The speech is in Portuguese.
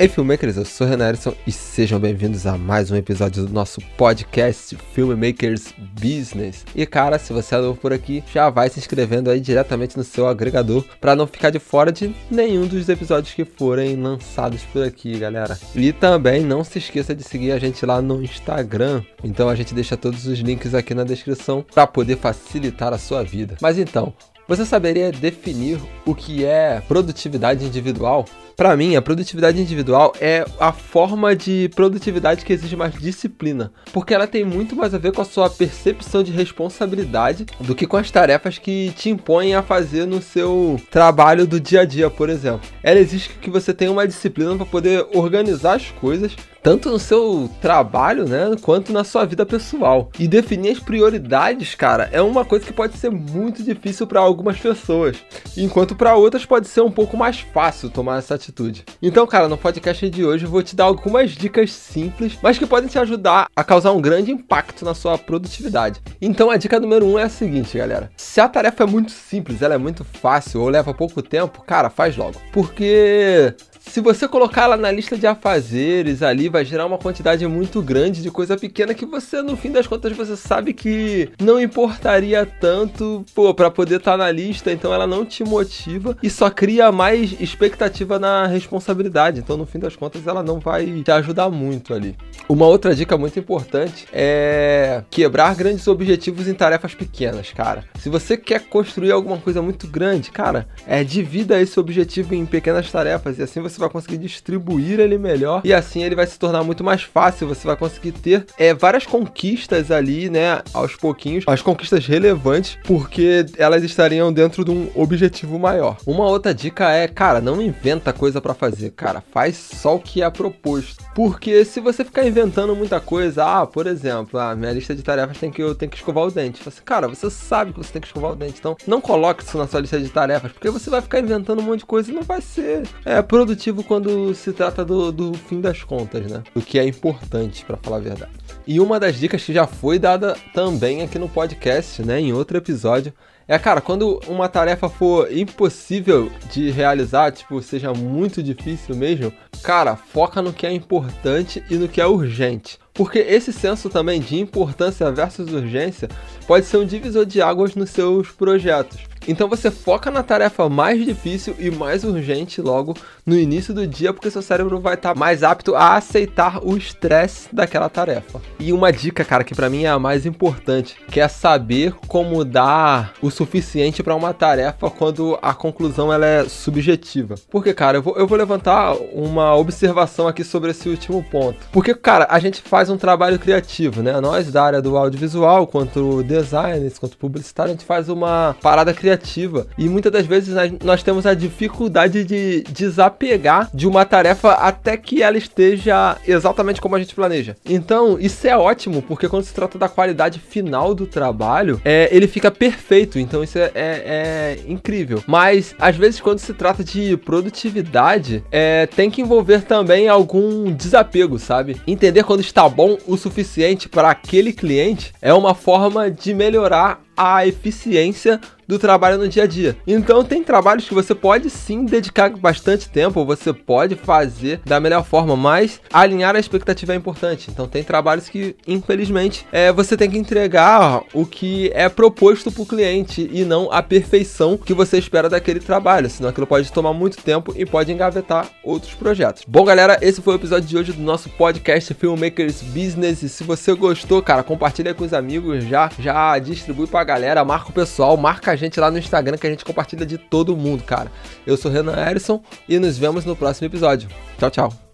Ei, filmmakers, eu sou Renan Erison e sejam bem-vindos a mais um episódio do nosso podcast Filmmakers Business. E cara, se você é novo por aqui, já vai se inscrevendo aí diretamente no seu agregador para não ficar de fora de nenhum dos episódios que forem lançados por aqui, galera. E também não se esqueça de seguir a gente lá no Instagram. Então a gente deixa todos os links aqui na descrição para poder facilitar a sua vida. Mas então, você saberia definir o que é produtividade individual? Para mim, a produtividade individual é a forma de produtividade que exige mais disciplina, porque ela tem muito mais a ver com a sua percepção de responsabilidade do que com as tarefas que te impõem a fazer no seu trabalho do dia a dia, por exemplo. Ela exige que você tenha uma disciplina para poder organizar as coisas, tanto no seu trabalho, né, quanto na sua vida pessoal. E definir as prioridades, cara, é uma coisa que pode ser muito difícil para algumas pessoas, enquanto para outras pode ser um pouco mais fácil tomar essa atitude. Então, cara, no podcast de hoje eu vou te dar algumas dicas simples, mas que podem te ajudar a causar um grande impacto na sua produtividade. Então, a dica número um é a seguinte, galera: se a tarefa é muito simples, ela é muito fácil ou leva pouco tempo, cara, faz logo. Porque se você colocar ela na lista de afazeres ali, vai gerar uma quantidade muito grande de coisa pequena que você, no fim das contas, você sabe que não importaria tanto, pô, poder estar tá na lista, então ela não te motiva e só cria mais expectativa na responsabilidade. Então, no fim das contas, ela não vai te ajudar muito ali. Uma outra dica muito importante é quebrar grandes objetivos em tarefas pequenas, cara. Se você quer construir alguma coisa muito grande, cara, é divida esse objetivo em pequenas tarefas e assim você vai conseguir distribuir ele melhor e assim ele vai se tornar muito mais fácil. Você vai conseguir ter é, várias conquistas ali, né, aos pouquinhos, as conquistas relevantes, porque elas estariam dentro de um objetivo maior. Uma outra dica é, cara, não inventa coisa para fazer, cara, faz só o que é proposto. Porque se você ficar inventando muita coisa, ah, por exemplo, a minha lista de tarefas tem que eu tenho que escovar o dente. Assim, cara, você sabe que você tem que escovar o dente, então não coloque isso na sua lista de tarefas, porque você vai ficar inventando um monte de coisa e não vai ser é, produtivo quando se trata do, do fim das contas, né? O que é importante, para falar a verdade. E uma das dicas que já foi dada também aqui no podcast, né, em outro episódio, é, cara, quando uma tarefa for impossível de realizar, tipo, seja muito difícil mesmo, cara, foca no que é importante e no que é urgente. Porque esse senso também de importância versus urgência pode ser um divisor de águas nos seus projetos. Então você foca na tarefa mais difícil e mais urgente logo no início do dia, porque seu cérebro vai estar tá mais apto a aceitar o estresse daquela tarefa. E uma dica, cara, que para mim é a mais importante, que é saber como dar o suficiente para uma tarefa quando a conclusão ela é subjetiva. Porque, cara, eu vou, eu vou levantar uma observação aqui sobre esse último ponto. Porque, cara, a gente faz um trabalho criativo, né? Nós da área do audiovisual, quanto designers, quanto publicitário, a gente faz uma parada criativa criativa. E muitas das vezes nós temos a dificuldade de desapegar de uma tarefa até que ela esteja exatamente como a gente planeja. Então, isso é ótimo, porque quando se trata da qualidade final do trabalho, é, ele fica perfeito. Então, isso é, é, é incrível. Mas, às vezes, quando se trata de produtividade, é, tem que envolver também algum desapego, sabe? Entender quando está bom o suficiente para aquele cliente é uma forma de melhorar a eficiência do trabalho no dia a dia. Então tem trabalhos que você pode sim dedicar bastante tempo, você pode fazer da melhor forma, mas alinhar a expectativa é importante. Então tem trabalhos que, infelizmente, é, você tem que entregar o que é proposto para o cliente e não a perfeição que você espera daquele trabalho, senão aquilo pode tomar muito tempo e pode engavetar outros projetos. Bom, galera, esse foi o episódio de hoje do nosso podcast Filmmakers Business. E se você gostou, cara, compartilha com os amigos já, já distribui para galera, marca o pessoal, marca a gente lá no Instagram que a gente compartilha de todo mundo, cara. Eu sou Renan Erison e nos vemos no próximo episódio. Tchau, tchau.